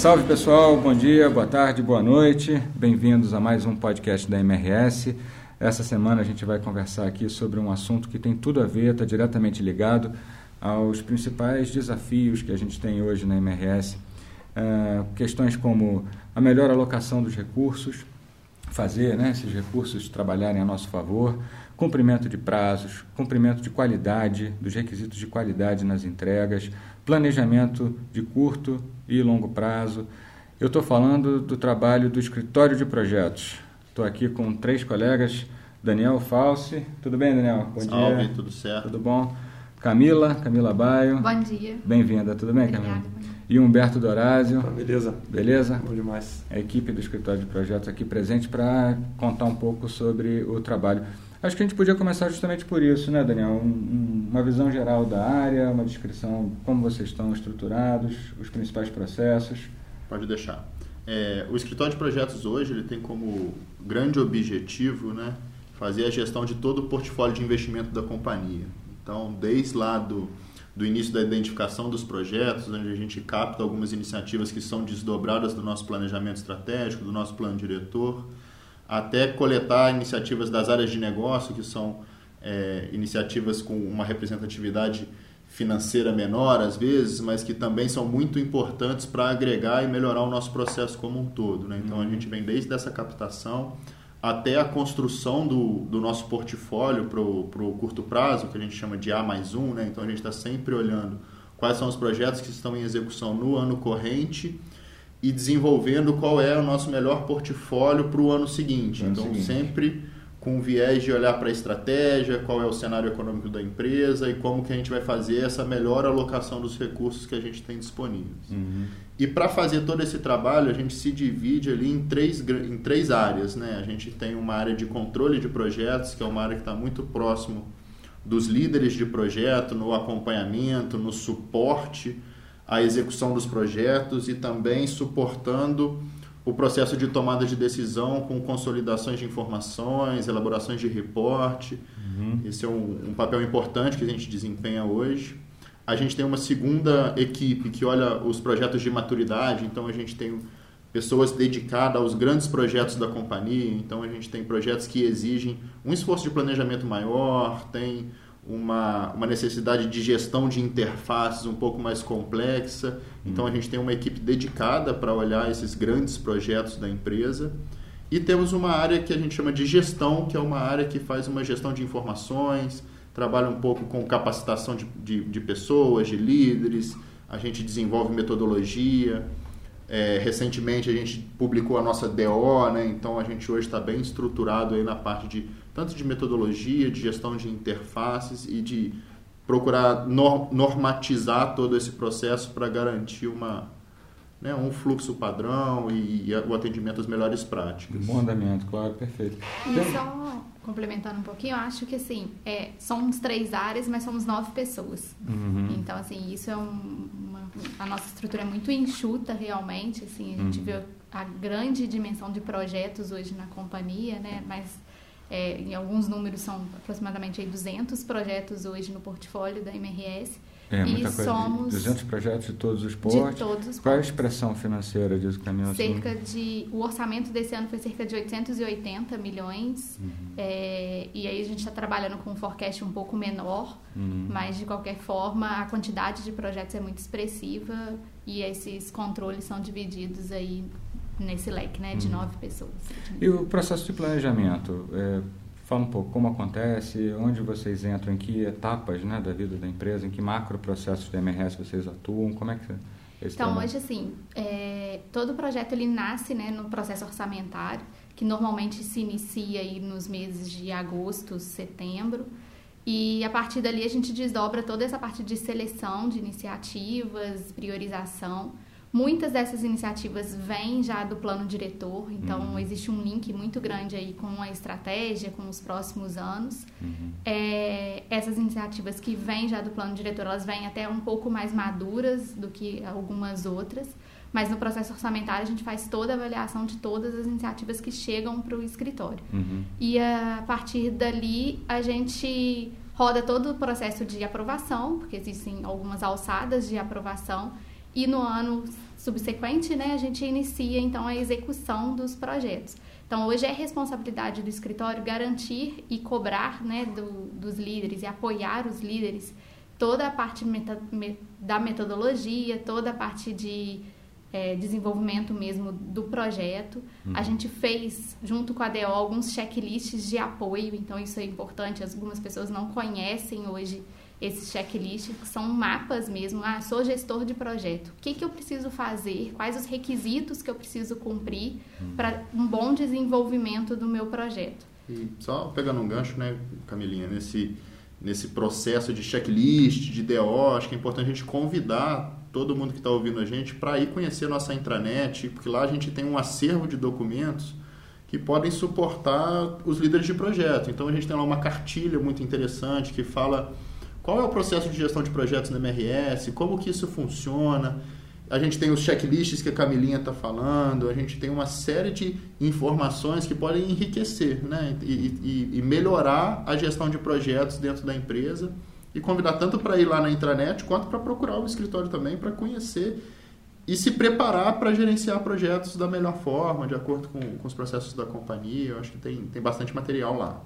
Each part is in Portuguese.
Salve pessoal, bom dia, boa tarde, boa noite. Bem-vindos a mais um podcast da MRS. Essa semana a gente vai conversar aqui sobre um assunto que tem tudo a ver, está diretamente ligado aos principais desafios que a gente tem hoje na MRS. É, questões como a melhor alocação dos recursos, fazer né, esses recursos trabalharem a nosso favor, cumprimento de prazos, cumprimento de qualidade, dos requisitos de qualidade nas entregas, planejamento de curto e longo prazo. Eu estou falando do trabalho do escritório de projetos. Estou aqui com três colegas. Daniel Falsi. Tudo bem, Daniel? Bom Salve, dia. tudo certo. Tudo bom? Camila, Camila Baio. Bom dia. Bem-vinda, tudo bem, Obrigada, Camila? E Humberto Dorásio. Tá, beleza. Beleza? Bom demais. A equipe do escritório de projetos aqui presente para contar um pouco sobre o trabalho. Acho que a gente podia começar justamente por isso, né, Daniel? Um, uma visão geral da área, uma descrição de como vocês estão estruturados, os principais processos. Pode deixar. É, o escritório de projetos hoje ele tem como grande objetivo né, fazer a gestão de todo o portfólio de investimento da companhia. Então, desde lá do, do início da identificação dos projetos, onde a gente capta algumas iniciativas que são desdobradas do nosso planejamento estratégico, do nosso plano diretor, até coletar iniciativas das áreas de negócio, que são é, iniciativas com uma representatividade financeira menor às vezes, mas que também são muito importantes para agregar e melhorar o nosso processo como um todo. Né? Então a uhum. gente vem desde essa captação até a construção do, do nosso portfólio para o curto prazo, que a gente chama de A mais um. Né? Então a gente está sempre olhando quais são os projetos que estão em execução no ano corrente e desenvolvendo qual é o nosso melhor portfólio para o ano seguinte. Ano então, seguinte. sempre com viés de olhar para a estratégia, qual é o cenário econômico da empresa e como que a gente vai fazer essa melhor alocação dos recursos que a gente tem disponíveis. Uhum. E para fazer todo esse trabalho, a gente se divide ali em três, em três áreas. Né? A gente tem uma área de controle de projetos, que é uma área que está muito próximo dos líderes de projeto, no acompanhamento, no suporte a execução dos projetos e também suportando o processo de tomada de decisão com consolidações de informações, elaborações de reporte. Uhum. Esse é um, um, papel importante que a gente desempenha hoje. A gente tem uma segunda equipe que olha os projetos de maturidade, então a gente tem pessoas dedicadas aos grandes projetos da companhia, então a gente tem projetos que exigem um esforço de planejamento maior, tem uma, uma necessidade de gestão de interfaces um pouco mais complexa. Então a gente tem uma equipe dedicada para olhar esses grandes projetos da empresa. E temos uma área que a gente chama de gestão, que é uma área que faz uma gestão de informações, trabalha um pouco com capacitação de, de, de pessoas, de líderes, a gente desenvolve metodologia. É, recentemente a gente publicou a nossa DO, né? então a gente hoje está bem estruturado aí na parte de tanto de metodologia, de gestão de interfaces e de procurar normatizar todo esse processo para garantir uma, né, um fluxo padrão e, e, o atendimento às melhores práticas. Bom andamento, claro, perfeito. E só complementando um pouquinho, eu acho que assim, é, somos três áreas, mas somos nove pessoas. Uhum. Então, assim, isso é um, a nossa estrutura é muito enxuta realmente, assim, a gente uhum. vê a grande dimensão de projetos hoje na companhia, né, mas é, em alguns números são aproximadamente aí 200 projetos hoje no portfólio da MRS. É, muita e coisa. Somos 200 projetos de todos os portos. De todos os Qual é a expressão financeira disso, Camila? Cerca de... O orçamento desse ano foi cerca de 880 milhões. Uhum. É, e aí a gente está trabalhando com um forecast um pouco menor, uhum. mas de qualquer forma a quantidade de projetos é muito expressiva e esses controles são divididos aí nesse leque né, de uhum. nove pessoas. E o processo de planejamento? É, fala um pouco como acontece, onde vocês entram, em que etapas né, da vida da empresa, em que macro processos de MRS vocês atuam, como é que é esse Então, hoje, assim, é, todo projeto ele nasce né, no processo orçamentário, que normalmente se inicia aí nos meses de agosto, setembro, e a partir dali a gente desdobra toda essa parte de seleção de iniciativas, priorização, Muitas dessas iniciativas vêm já do plano diretor, então uhum. existe um link muito grande aí com a estratégia, com os próximos anos. Uhum. É, essas iniciativas que vêm já do plano diretor, elas vêm até um pouco mais maduras do que algumas outras, mas no processo orçamentário a gente faz toda a avaliação de todas as iniciativas que chegam para o escritório. Uhum. E a partir dali a gente roda todo o processo de aprovação, porque existem algumas alçadas de aprovação e no ano subsequente, né, a gente inicia então a execução dos projetos. Então, hoje é responsabilidade do escritório garantir e cobrar né, do, dos líderes e apoiar os líderes toda a parte meta, me, da metodologia, toda a parte de é, desenvolvimento mesmo do projeto. Uhum. A gente fez, junto com a DO, alguns checklists de apoio, então isso é importante. Algumas pessoas não conhecem hoje esses checklists, que são mapas mesmo. Ah, sou gestor de projeto. O que, que eu preciso fazer? Quais os requisitos que eu preciso cumprir uhum. para um bom desenvolvimento do meu projeto? E só pegando um gancho, né, Camilinha, nesse, nesse processo de checklist, de DO, acho que é importante a gente convidar todo mundo que está ouvindo a gente para ir conhecer a nossa intranet, porque lá a gente tem um acervo de documentos que podem suportar os líderes de projeto. Então a gente tem lá uma cartilha muito interessante que fala qual é o processo de gestão de projetos na MRS, como que isso funciona. A gente tem os checklists que a Camilinha está falando, a gente tem uma série de informações que podem enriquecer né? e, e, e melhorar a gestão de projetos dentro da empresa e convidar tanto para ir lá na intranet quanto para procurar o escritório também para conhecer e se preparar para gerenciar projetos da melhor forma, de acordo com, com os processos da companhia. Eu acho que tem, tem bastante material lá.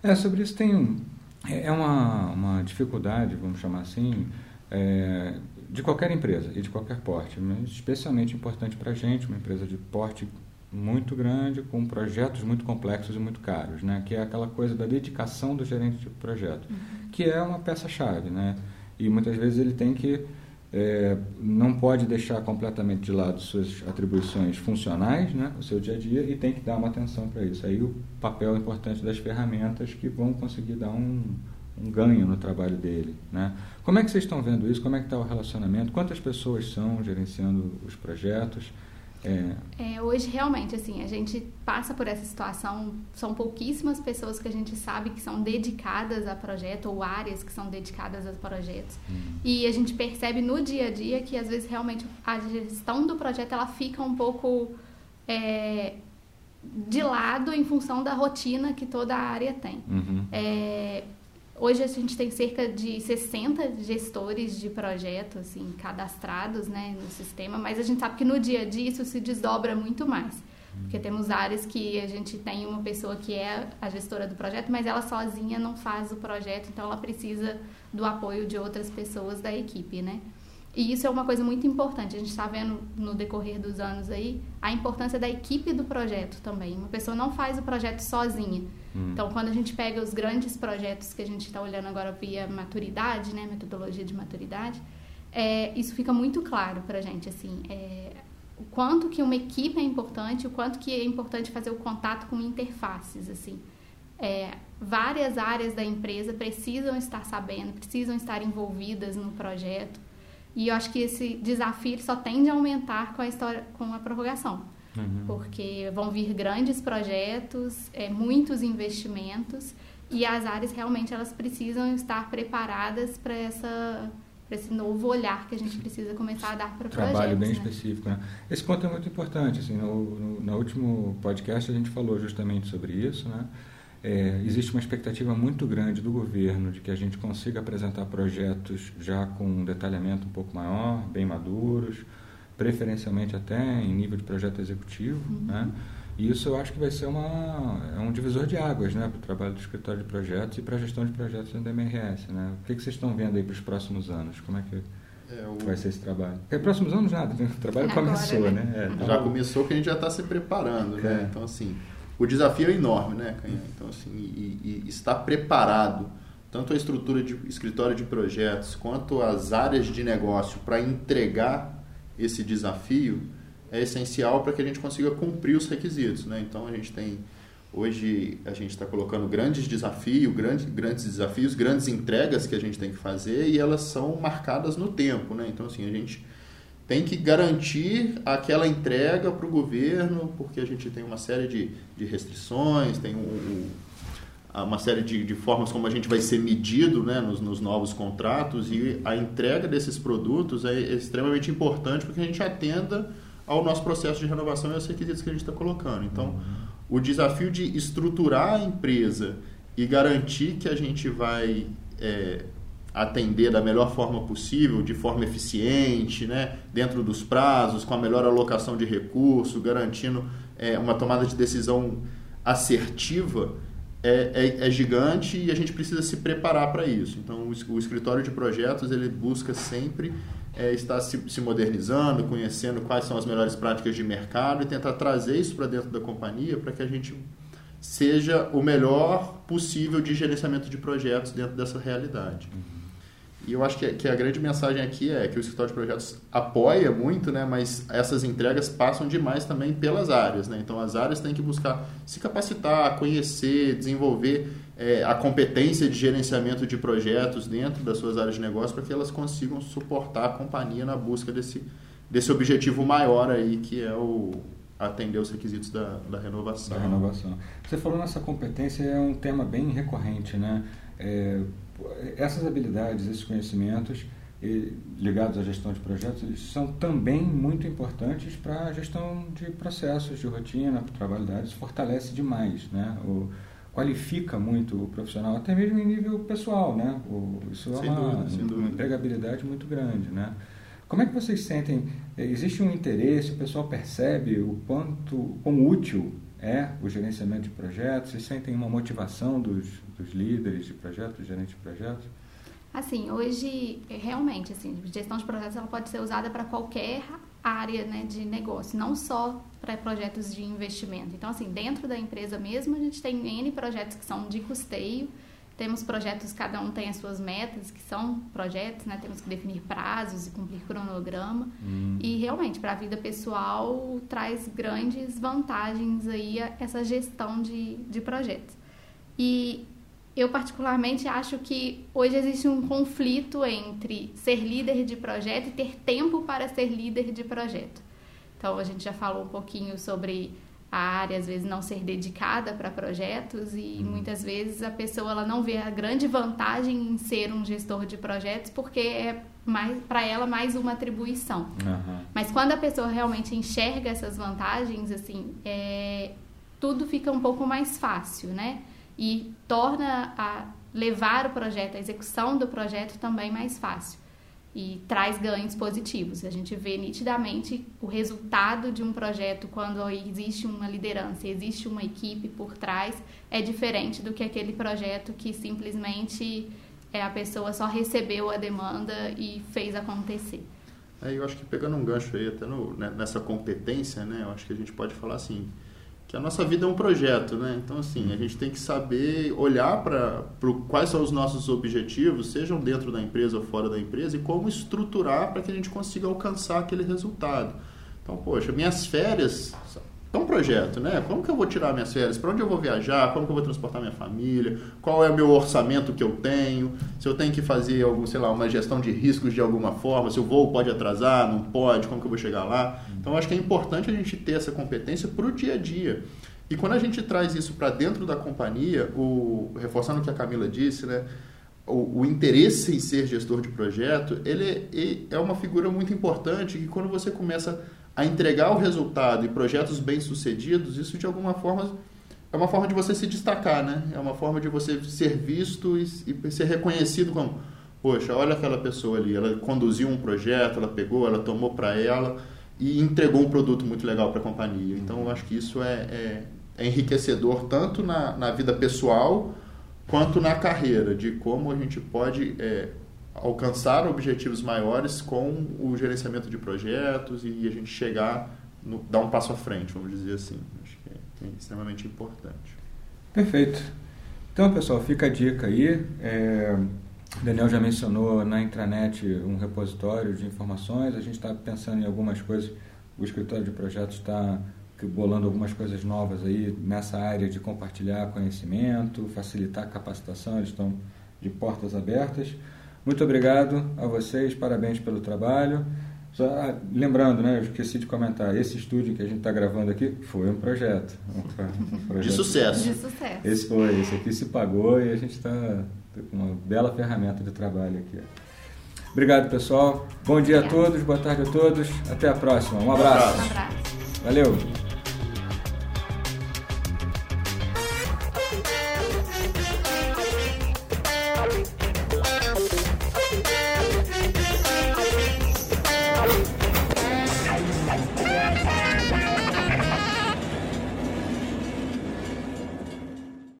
É, sobre isso tem é, é uma, uma dificuldade, vamos chamar assim, é, de qualquer empresa e de qualquer porte, mas especialmente importante para a gente, uma empresa de porte muito grande, com projetos muito complexos e muito caros, né? que é aquela coisa da dedicação do gerente de projeto, uhum. que é uma peça-chave. Né? E muitas vezes ele tem que, é, não pode deixar completamente de lado suas atribuições funcionais, né? o seu dia a dia, e tem que dar uma atenção para isso. Aí o papel importante das ferramentas que vão conseguir dar um, um ganho no trabalho dele. Né? Como é que vocês estão vendo isso? Como é que está o relacionamento? Quantas pessoas são gerenciando os projetos? É. É, hoje, realmente, assim, a gente passa por essa situação, são pouquíssimas pessoas que a gente sabe que são dedicadas a projeto ou áreas que são dedicadas a projetos. Hum. E a gente percebe no dia a dia que, às vezes, realmente a gestão do projeto ela fica um pouco é, de lado em função da rotina que toda a área tem. Uhum. É, Hoje a gente tem cerca de 60 gestores de projeto assim, cadastrados né, no sistema, mas a gente sabe que no dia a dia isso se desdobra muito mais. Porque temos áreas que a gente tem uma pessoa que é a gestora do projeto, mas ela sozinha não faz o projeto, então ela precisa do apoio de outras pessoas da equipe, né? E isso é uma coisa muito importante. A gente está vendo no decorrer dos anos aí a importância da equipe do projeto também. Uma pessoa não faz o projeto sozinha. Hum. Então, quando a gente pega os grandes projetos que a gente está olhando agora via maturidade, né, metodologia de maturidade, é, isso fica muito claro para a gente, assim, é, o quanto que uma equipe é importante, o quanto que é importante fazer o contato com interfaces, assim. É, várias áreas da empresa precisam estar sabendo, precisam estar envolvidas no projeto, e eu acho que esse desafio só tende a aumentar com a história, com a prorrogação. Uhum. Porque vão vir grandes projetos, é, muitos investimentos e as áreas realmente elas precisam estar preparadas para essa para esse novo olhar que a gente precisa começar a dar para o projeto. Trabalho bem né? específico. Né? Esse ponto é muito importante. Assim, no, no, no, último podcast a gente falou justamente sobre isso. Né? É, existe uma expectativa muito grande do governo de que a gente consiga apresentar projetos já com um detalhamento um pouco maior, bem maduros, preferencialmente até em nível de projeto executivo, uhum. né? E isso eu acho que vai ser uma, é um divisor de águas né, para o trabalho do escritório de projetos e para a gestão de projetos dentro da MRS. Né? O que, que vocês estão vendo aí para os próximos anos? Como é que é, o... vai ser esse trabalho? Porque próximos anos nada, o trabalho Agora, começou, né? né? É, já começou que a gente já está se preparando, né? É. Então, assim, o desafio é enorme, né, Canhã? Então, assim, e, e estar preparado, tanto a estrutura de escritório de projetos quanto as áreas de negócio para entregar esse desafio é essencial para que a gente consiga cumprir os requisitos. Né? Então a gente tem hoje a gente está colocando grandes desafios, grandes, grandes desafios, grandes entregas que a gente tem que fazer e elas são marcadas no tempo. Né? Então assim a gente tem que garantir aquela entrega para o governo, porque a gente tem uma série de, de restrições, tem um, uma série de, de, formas como a gente vai ser medido né, nos, nos, novos contratos e a entrega desses produtos é, extremamente importante para que a gente atenda ao nosso processo de renovação e aos requisitos que a gente está colocando. Então, o desafio de estruturar a empresa e garantir que a gente vai é, atender da melhor forma possível, de forma eficiente, né? dentro dos prazos, com a melhor alocação de recursos, garantindo é, uma tomada de decisão assertiva, é, é, é, gigante e a gente precisa se preparar para isso. Então, o, o, escritório de projetos ele busca sempre é, estar se, se, modernizando, conhecendo quais são as melhores práticas de mercado e tentar trazer isso para dentro da companhia para que a gente seja o melhor possível de gerenciamento de projetos dentro dessa realidade. E eu acho que, que a grande mensagem aqui é que o escritório de projetos apoia muito, né, mas essas entregas passam demais também pelas áreas. Né? Então, as áreas têm que buscar se capacitar, conhecer, desenvolver é, a competência de gerenciamento de projetos dentro das suas áreas de negócio para que elas consigam suportar a companhia na busca desse, desse objetivo maior aí, que é o atender os requisitos da, da renovação. Da renovação. Você falou nessa competência, é um tema bem recorrente, né? É, essas habilidades, esses conhecimentos ligados à gestão de projetos são também muito importantes para a gestão de processos de rotina, para o trabalho da área, isso fortalece demais, né? O, qualifica muito o profissional, até mesmo em nível pessoal, né? O, isso é uma, dúvida, uma empregabilidade muito grande, né? Como é que vocês sentem? Existe um interesse, o pessoal percebe o quanto, quão útil é o gerenciamento de projetos? Vocês sentem uma motivação dos, dos líderes de projetos, gerentes de projetos? Assim, hoje, realmente, assim, gestão de projetos ela pode ser usada para qualquer área né, de negócio, não só para projetos de investimento. Então, assim, dentro da empresa mesmo, a gente tem N projetos que são de custeio, temos projetos, cada um tem as suas metas, que são projetos, né? Temos que definir prazos e cumprir cronograma. Hum. E realmente, para a vida pessoal, traz grandes vantagens aí essa gestão de, de projetos. E eu particularmente acho que hoje existe um conflito entre ser líder de projeto e ter tempo para ser líder de projeto. Então a gente já falou um pouquinho sobre a área às vezes não ser dedicada para projetos e uhum. muitas vezes a pessoa ela não vê a grande vantagem em ser um gestor de projetos porque é mais para ela mais uma atribuição. Uhum. Mas quando a pessoa realmente enxerga essas vantagens, assim, é, tudo fica um pouco mais fácil, né? E torna a levar o projeto, a execução do projeto também mais fácil e traz ganhos positivos. A gente vê nitidamente o resultado de um projeto quando existe uma liderança, existe uma equipe por trás, é diferente do que aquele projeto que simplesmente é, a pessoa só recebeu a demanda e fez acontecer. É, eu acho que pegando um gancho aí até no, né, nessa competência, né, eu acho que a gente pode falar assim, que a nossa vida é um projeto, né? Então, assim, a gente tem que saber olhar para quais são os nossos objetivos, sejam dentro da empresa ou fora da empresa, e como estruturar para que a gente consiga alcançar aquele resultado. Então, poxa, minhas férias é um projeto, né? Como que eu vou tirar minhas férias? Para onde eu vou viajar? Como que eu vou transportar minha família? Qual é o meu orçamento que eu tenho? Se eu tenho que fazer algum, sei lá, uma gestão de riscos de alguma forma, se o voo pode atrasar, não pode, como que eu vou chegar lá? Então, acho que é importante a gente ter essa competência para o dia a dia. E quando a gente traz isso para dentro da companhia, o, reforçando o que a Camila disse, né? O, o, interesse em ser gestor de projeto, ele, ele é uma figura muito importante que quando você começa a entregar o resultado e projetos bem-sucedidos, isso de alguma forma é uma forma de você se destacar, né? É uma forma de você ser visto e, e ser reconhecido como, poxa, olha aquela pessoa ali, ela conduziu um projeto, ela pegou, ela tomou para ela e entregou um produto muito legal para a companhia. Então, eu acho que isso é, é, é enriquecedor tanto na, na vida pessoal quanto na carreira, de como a gente pode é, alcançar objetivos maiores com o gerenciamento de projetos e a gente chegar, no, dar um passo à frente, vamos dizer assim. Acho que é, extremamente importante. Perfeito. Então, pessoal, fica a dica aí. É, o Daniel já mencionou na intranet um repositório de informações. A gente está pensando em algumas coisas. O escritório de projetos está bolando algumas coisas novas aí nessa área de compartilhar conhecimento, facilitar a capacitação. Eles estão de portas abertas. Muito obrigado a vocês, parabéns pelo trabalho. Só, ah, lembrando, né, eu esqueci de comentar, esse estúdio que a gente está gravando aqui foi um projeto, um, projeto. De sucesso. De sucesso. Esse foi, esse aqui se pagou e a gente está com uma bela ferramenta de trabalho aqui. Obrigado, pessoal. Bom dia Obrigada. a todos, boa tarde a todos. Até a próxima. Um abraço. Um abraço. Valeu.